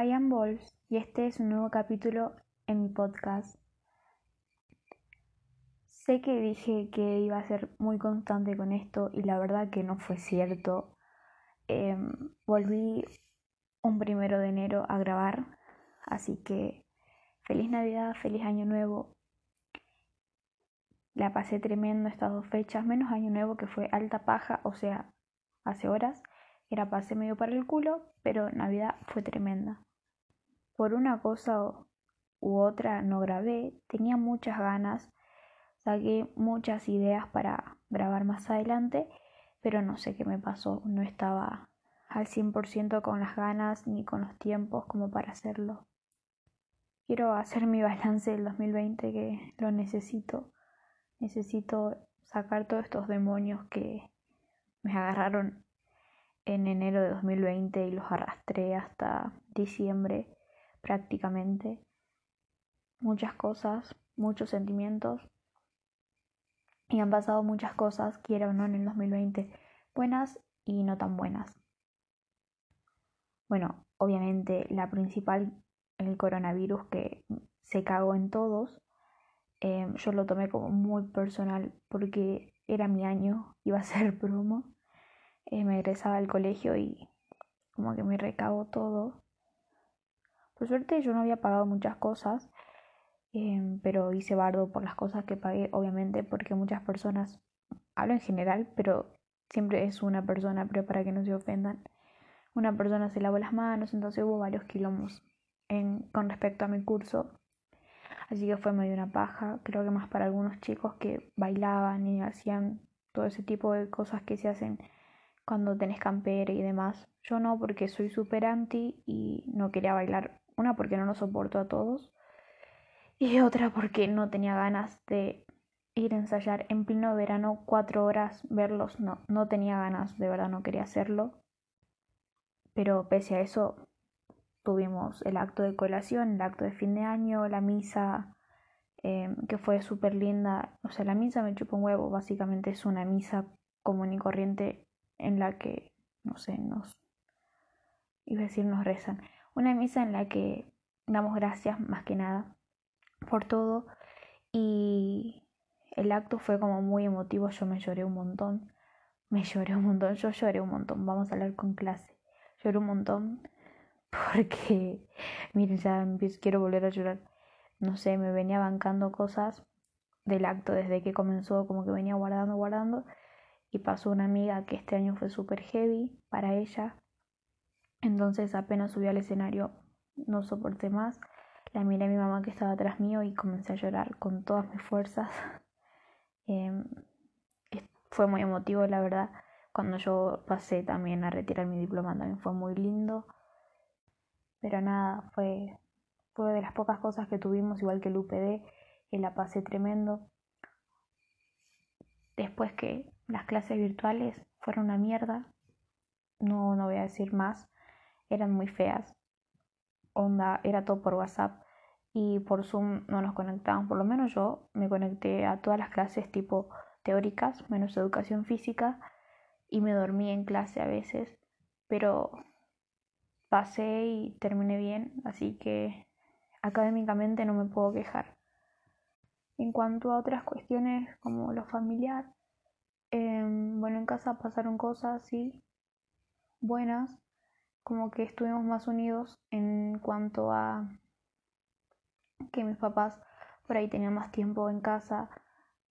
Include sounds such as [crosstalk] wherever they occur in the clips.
I am Bols y este es un nuevo capítulo en mi podcast. Sé que dije que iba a ser muy constante con esto y la verdad que no fue cierto. Em, volví un primero de enero a grabar, así que feliz Navidad, feliz Año Nuevo. La pasé tremendo estas dos fechas, menos Año Nuevo que fue alta paja, o sea, hace horas. Era pase medio para el culo, pero Navidad fue tremenda. Por una cosa u otra no grabé, tenía muchas ganas, saqué muchas ideas para grabar más adelante, pero no sé qué me pasó, no estaba al 100% con las ganas ni con los tiempos como para hacerlo. Quiero hacer mi balance del 2020 que lo necesito. Necesito sacar todos estos demonios que me agarraron en enero de 2020 y los arrastré hasta diciembre prácticamente. Muchas cosas, muchos sentimientos. Y han pasado muchas cosas, quiera o no, en el 2020, buenas y no tan buenas. Bueno, obviamente la principal, el coronavirus que se cagó en todos, eh, yo lo tomé como muy personal porque era mi año, [laughs] iba a ser promo eh, me egresaba al colegio y como que me recabó todo. Por suerte yo no había pagado muchas cosas, em, pero hice bardo por las cosas que pagué, obviamente, porque muchas personas, hablo en general, pero siempre es una persona, pero para que no se ofendan, una persona se lavó las manos, entonces hubo varios quilombos con respecto a mi curso. Así que fue medio una paja, creo que más para algunos chicos que bailaban y hacían todo ese tipo de cosas que se hacen cuando tenés campera y demás. Yo no, porque soy súper anti y no quería bailar. Una, porque no lo soporto a todos. Y otra, porque no tenía ganas de ir a ensayar en pleno verano cuatro horas, verlos. No, no tenía ganas, de verdad no quería hacerlo. Pero pese a eso, tuvimos el acto de colación, el acto de fin de año, la misa, em, que fue súper linda. O sea, la misa me chupa un huevo, básicamente es una misa común y corriente en la que, no sé, nos, iba a decir, nos rezan. Una misa en la que damos gracias más que nada por todo y el acto fue como muy emotivo, yo me lloré un montón, me lloré un montón, yo lloré un montón, vamos a hablar con clase, lloré un montón [laughs] porque, miren, ya quiero volver a llorar, no sé, me venía bancando cosas del acto desde que comenzó, como que venía guardando, guardando y pasó una amiga que este año fue súper heavy para ella. Entonces apenas subí al escenario no soporté más. La miré a mi mamá que estaba atrás mío y comencé a llorar con todas mis fuerzas. [laughs] Em, fue muy emotivo, la verdad. Cuando yo pasé también a retirar mi diploma también fue muy lindo. Pero nada, fue, fue de las pocas cosas que tuvimos, igual que el UPD, que la pasé tremendo. Después que las clases virtuales fueron una mierda. No, no voy a decir más. Eran muy feas. Onda, era todo por WhatsApp. Y por Zoom no nos conectaban. Por lo menos yo me conecté a todas las clases tipo teóricas, menos educación física. Y me dormí en clase a veces. Pero pasé y terminé bien. Así que académicamente no me puedo quejar. En cuanto a otras cuestiones como lo familiar, Em, bueno, en casa pasaron cosas, sí, buenas, como que estuvimos más unidos en cuanto a que mis papás por ahí tenían más tiempo en casa.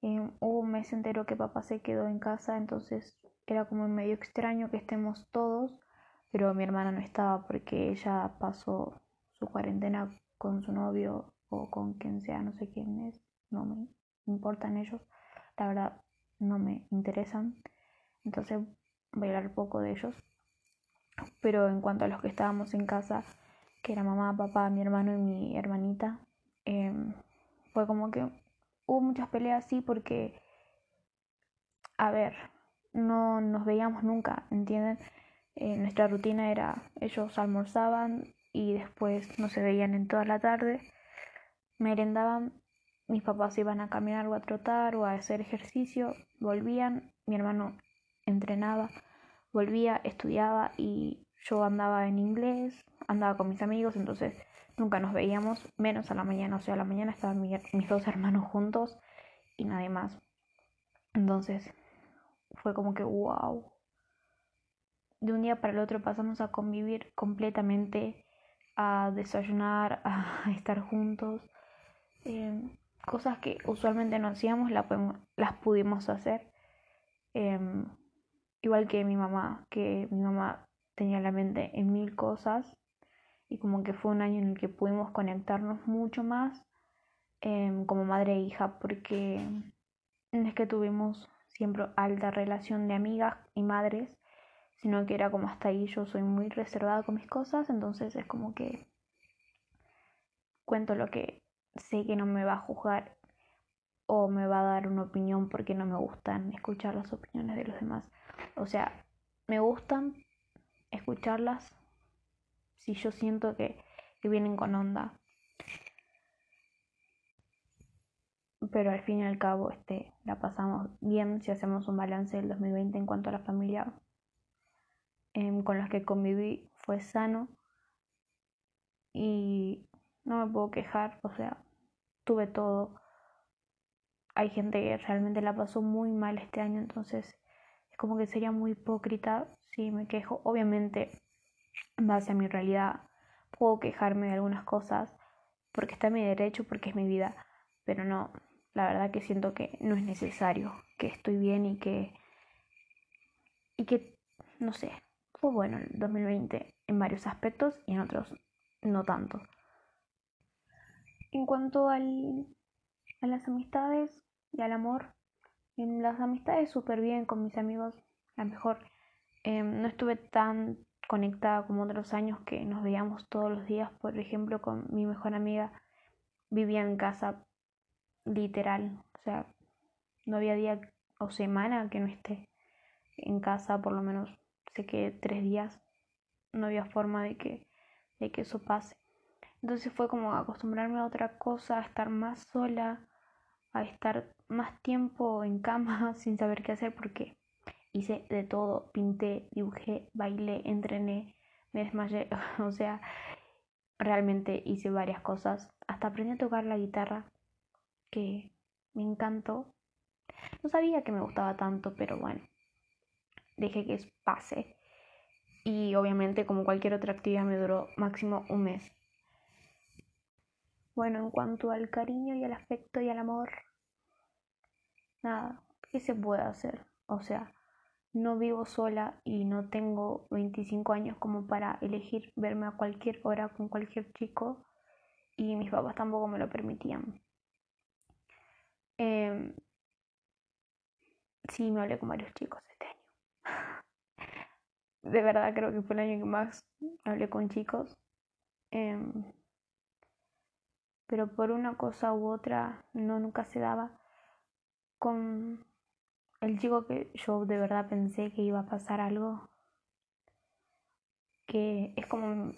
Em, hubo un mes entero que papá se quedó en casa, entonces era como medio extraño que estemos todos, pero mi hermana no estaba porque ella pasó su cuarentena con su novio o con quien sea, no sé quién es, no me importan ellos. La verdad, no me interesan. Entonces voy a hablar poco de ellos. Pero en cuanto a los que estábamos en casa, que era mamá, papá, mi hermano y mi hermanita, em, fue como que hubo muchas peleas así porque, a ver, no nos veíamos nunca, ¿entienden? Eh, nuestra rutina era, ellos almorzaban y después no se veían en toda la tarde, merendaban mis papás iban a caminar o a trotar o a hacer ejercicio, volvían, mi hermano entrenaba, volvía, estudiaba y yo andaba en inglés andaba con mis amigos, entonces nunca nos veíamos, menos a la mañana, o sea, a la mañana estaban mis dos [laughs] hermanos juntos y nadie más. Entonces fue como que, wow. De un día para el otro pasamos a convivir completamente, a desayunar, [laughs] a estar juntos. Em, cosas que usualmente no hacíamos, las pudimos hacer. Em, igual que mi mamá, que mi mamá tenía la mente en mil cosas y como que fue un año en el que pudimos conectarnos mucho más em, como madre e hija porque es que tuvimos siempre alta relación de amigas y madres, sino que era como hasta ahí yo soy muy reservada con mis cosas, entonces es como que cuento lo que sé que no me va a juzgar o me va a dar una opinión porque no me gustan escuchar las opiniones de los demás. O sea, me gustan escucharlas si yo siento que, vienen con onda. Pero al fin y al cabo este, la pasamos bien si hacemos un balance del 2020 en cuanto a la familia em, con las que conviví fue sano y no me puedo quejar, o sea, tuve todo. Hay gente que realmente la pasó muy mal este año, entonces es como que sería muy hipócrita si me quejo. Obviamente, en base a mi realidad, puedo quejarme de algunas cosas porque está en mi derecho, porque es mi vida, pero no, la verdad que siento que no es necesario, que estoy bien y que y que no sé, fue bueno el 2020 en varios aspectos y en otros no tanto. En cuanto al, a las amistades y al amor, en las amistades súper bien con mis amigos, la mejor. Em, no estuve tan conectada como otros años que nos veíamos todos los días, por ejemplo, con mi mejor amiga. Vivía en casa literal, o sea, no había día o semana que no esté en casa, por lo menos sé que tres días no había forma de que, de que eso pase. Entonces fue como acostumbrarme a otra cosa, a estar más sola, a estar más tiempo en cama [laughs] sin saber qué hacer porque hice de todo, pinté, dibujé, bailé, entrené, me desmayé, [laughs] o sea, realmente hice varias cosas, hasta aprendí a tocar la guitarra, que me encantó. No sabía que me gustaba tanto, pero bueno, dejé que pase. Y obviamente como cualquier otra actividad me duró máximo un mes. Bueno, en cuanto al cariño y al afecto y al amor, nada, ¿qué se puede hacer? O sea, no vivo sola y no tengo 25 años como para elegir verme a cualquier hora con cualquier chico y mis papás tampoco me lo permitían. Eh, sí, me hablé con varios chicos este año. [laughs] De verdad creo que fue el año que más hablé con chicos. Eh, pero por una cosa u otra no nunca se daba con el chico que yo de verdad pensé que iba a pasar algo que es como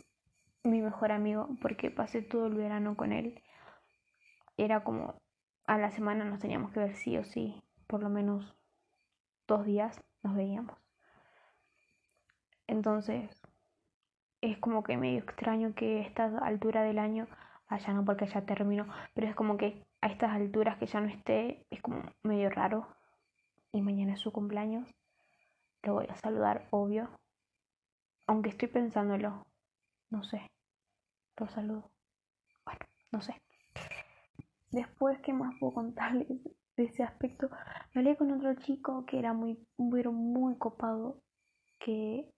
mi mejor amigo porque pasé todo el verano con él. Era como a la semana nos teníamos que ver sí o sí por lo menos dos días nos veíamos. Entonces es como que medio extraño que a esta altura del año allá no porque ya terminó, pero es como que a estas alturas que ya no esté, es como medio raro. Y mañana es su cumpleaños, lo voy a saludar, obvio. Aunque estoy pensándolo, no sé, lo saludo. Bueno, no sé. Después, ¿qué más puedo contarles de ese aspecto? Me hablé con otro chico que era muy, muy copado, que,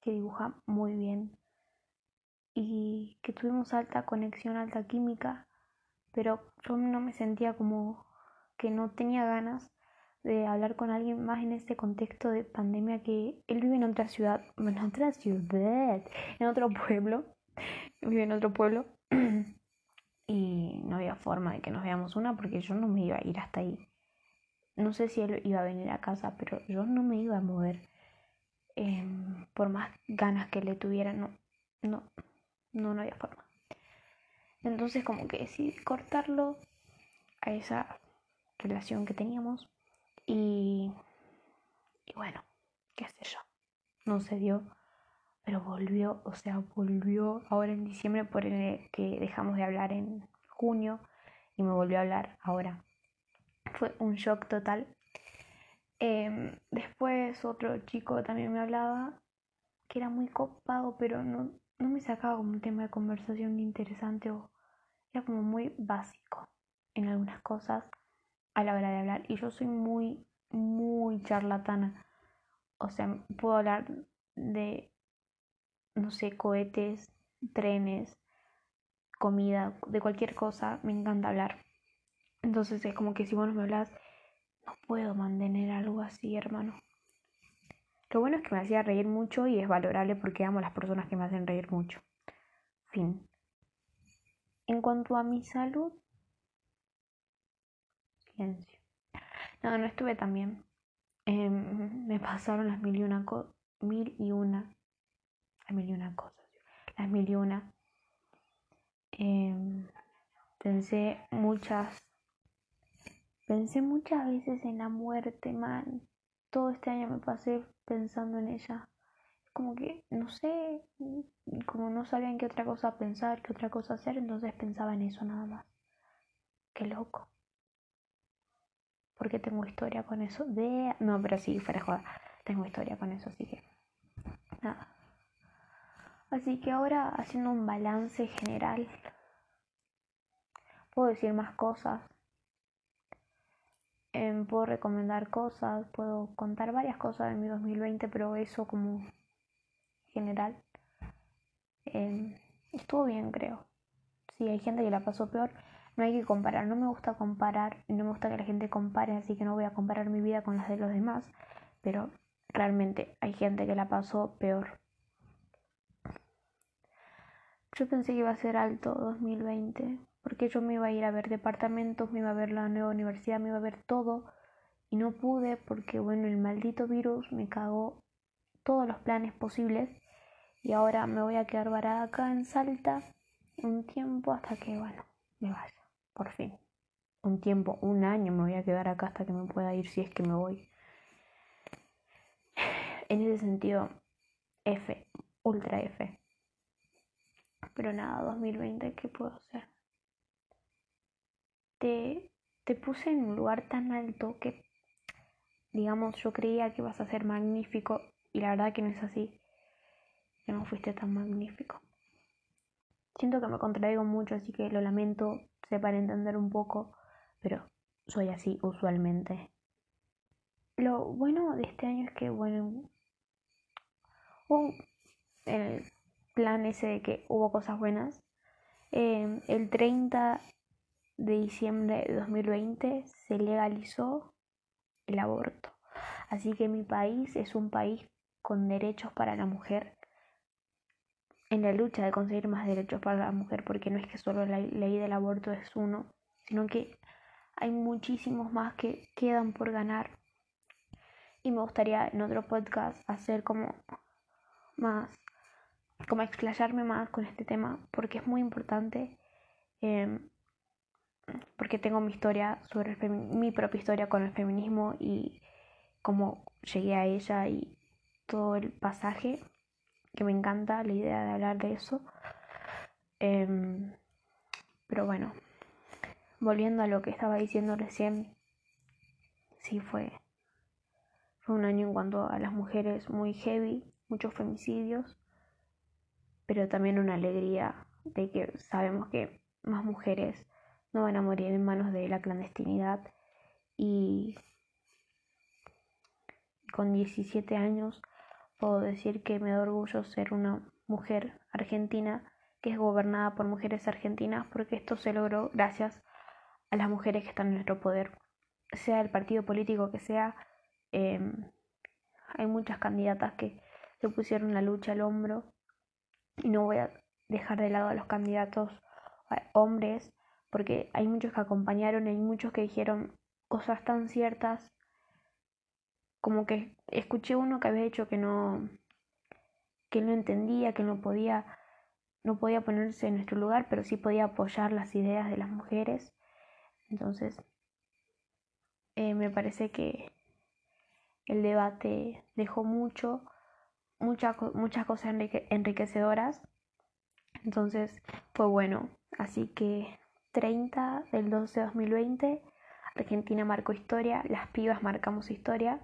que dibuja muy bien y que tuvimos alta conexión, alta química, pero yo no me sentía como que no tenía ganas de hablar con alguien más en este contexto de pandemia que él vive en otra ciudad, en otra ciudad, en otro pueblo, [laughs] vive en otro pueblo [clears throat] y no había forma de que nos veamos una porque yo no me iba a ir hasta ahí. No sé si él iba a venir a casa, pero yo no me iba a mover. Em, por más ganas que le tuviera, no, no, no, no había forma. Entonces como que decidí cortarlo a esa relación que teníamos y, bueno, qué sé yo, no se dio pero volvió, o sea, volvió ahora en diciembre por el que dejamos de hablar en junio y me volvió a hablar ahora. Fue un shock total. Em, después otro chico también me hablaba que era muy copado, pero no, no me sacaba como un tema de conversación interesante o era como muy básico en algunas cosas a la hora de hablar. Y yo soy muy, muy charlatana. O sea, puedo hablar de, no sé, cohetes, trenes, comida, de cualquier cosa. Me encanta hablar. Entonces es como que si vos no me hablas, no puedo mantener algo así, hermano. Lo bueno es que me hacía reír mucho y es valorable porque amo a las personas que me hacen reír mucho. Fin. En cuanto a mi salud, silencio. No, no estuve tan bien. Em, me pasaron las mil y una cosas. Mil y una. Las mil y una cosas. Las mil y una. Em, pensé muchas. Pensé muchas veces en la muerte, man. Todo este año me pasé pensando en ella. Como que, no sé, como no sabía en qué otra cosa pensar, qué otra cosa hacer, entonces pensaba en eso nada más. Qué loco porque tengo historia con eso. De... No, pero sí, fuera joda. Tengo historia con eso, así que. Nada. Así que ahora haciendo un balance general. Puedo decir más cosas. Em, puedo recomendar cosas. Puedo contar varias cosas de mi 2020, pero eso como general. Em, estuvo bien, creo. Sí, hay gente que la pasó peor no hay que comparar, no me gusta comparar no me gusta que la gente compare, así que no voy a comparar mi vida con las de los demás, pero realmente hay gente que la pasó peor. Yo pensé que iba a ser alto 2020, porque yo me iba a ir a ver departamentos, me iba a ver la nueva universidad, me iba a ver todo, y no pude porque, bueno, el maldito virus me cagó todos los planes posibles, y ahora me voy a quedar varada acá en Salta un tiempo hasta que, bueno, me vaya por fin. Un tiempo, un año me voy a quedar acá hasta que me pueda ir si es que me voy. En ese sentido, F, ultra F. Pero nada, 2020, ¿qué puedo hacer? Te, te puse en un lugar tan alto que, digamos, yo creía que ibas a ser magnífico y la verdad que no es así. Que no fuiste tan magnífico. Siento que me contradigo mucho, así que lo lamento, para entender un poco, pero soy así usualmente. Lo bueno de este año es que, bueno, hubo el plan ese de que hubo cosas buenas. Em, el 30 de diciembre de 2020 se legalizó el aborto. Así que mi país es un país con derechos para la mujer en la lucha de conseguir más derechos para la mujer, porque no es que solo la ley del aborto es uno, sino que hay muchísimos más que quedan por ganar. Y me gustaría en otro podcast hacer como más, como explayarme más con este tema, porque es muy importante, em, porque tengo mi historia sobre mi propia historia con el feminismo y cómo llegué a ella y todo el pasaje que me encanta la idea de hablar de eso. Em, pero bueno, volviendo a lo que estaba diciendo recién, sí fue, fue un año en cuanto a las mujeres muy heavy, muchos femicidios, pero también una alegría de que sabemos que más mujeres no van a morir en manos de la clandestinidad y con 17 años puedo decir que me da orgullo ser una mujer argentina que es gobernada por mujeres argentinas porque esto se logró gracias a las mujeres que están en nuestro poder. Sea el partido político que sea, em, hay muchas candidatas que se pusieron la lucha al hombro y no voy a dejar de lado a los candidatos hombres porque hay muchos que acompañaron, hay muchos que dijeron cosas tan ciertas como que escuché uno que había dicho que no que no entendía, que no podía no podía ponerse en nuestro lugar, pero sí podía apoyar las ideas de las mujeres. Entonces, eh, me parece que el debate dejó mucho, muchas muchas cosas enriquecedoras. Entonces fue bueno. Así que 30 del 12 de 2020, Argentina marcó historia, las pibas marcamos historia.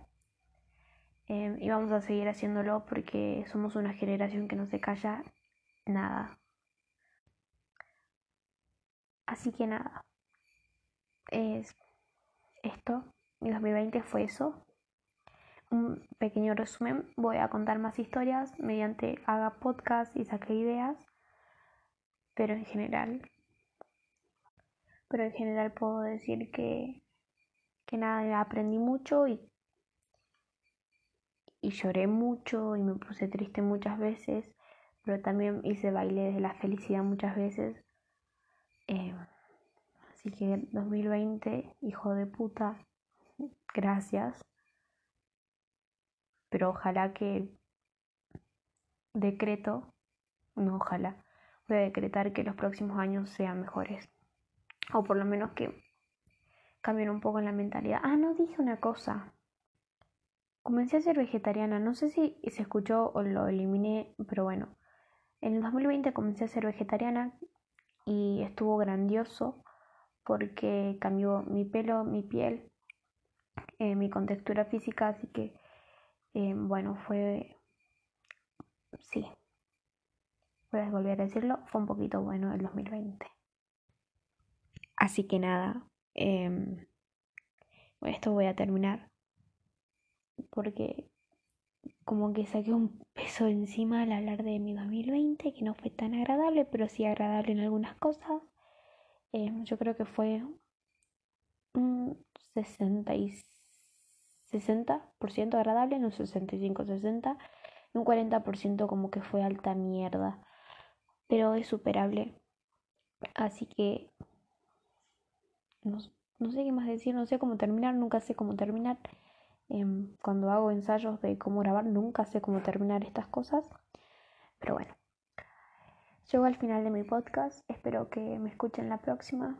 Em, y vamos a seguir haciéndolo porque somos una generación que no se calla nada. Así que nada. Es esto. Mi 2020 fue eso. Un pequeño resumen. Voy a contar más historias mediante haga podcast y saque ideas. Pero en general. Pero en general puedo decir que, que nada, aprendí mucho y y lloré mucho y me puse triste muchas veces, pero también hice baile de la felicidad muchas veces. Eh, así que 2020, hijo de puta, gracias. Pero ojalá que decreto, no ojalá, voy a decretar que los próximos años sean mejores. O por lo menos que cambien un poco la mentalidad. Ah, no dije una cosa. Comencé a ser vegetariana, no sé si se escuchó o lo eliminé, pero bueno, en el 2020 comencé a ser vegetariana y estuvo grandioso porque cambió mi pelo, mi piel, eh, mi contextura física, así que eh, bueno, fue, sí, voy a volver a decirlo, fue un poquito bueno el 2020. Así que nada, eh, esto voy a terminar porque como que saqué un peso encima al hablar de mi 2020 que no fue tan agradable, pero sí agradable en algunas cosas. Eh, yo creo que fue un 60 y 60% agradable, no 65-60, y un 40% como que fue alta mierda, pero es superable. Así que no, sé qué más decir, no sé cómo terminar, nunca sé cómo terminar. Em, cuando hago ensayos de cómo grabar, nunca sé cómo terminar estas cosas. Pero bueno, llego al final de mi podcast. Espero que me escuchen la próxima.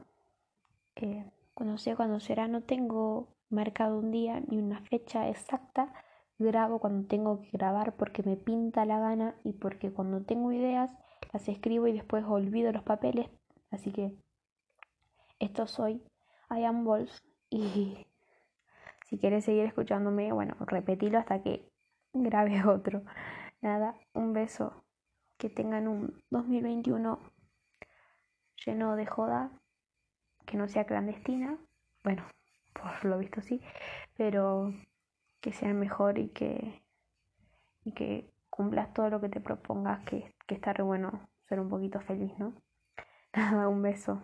Eh, cuando sea cuando será, no tengo marcado un día ni una fecha exacta. Grabo cuando tengo que grabar porque me pinta la gana y porque cuando tengo ideas las escribo y después olvido los papeles. Así que esto soy I am Wolf [laughs] y si quieres seguir escuchándome, bueno, repetilo hasta que grabe [laughs] otro. Nada, un beso. Que tengan un 2021 lleno de joda, que no sea clandestina. Bueno, [laughs] por lo visto sí, pero que sea mejor y que, y que cumplas todo lo que te propongas, que, que está re bueno ser un poquito feliz, ¿no? Nada, un beso.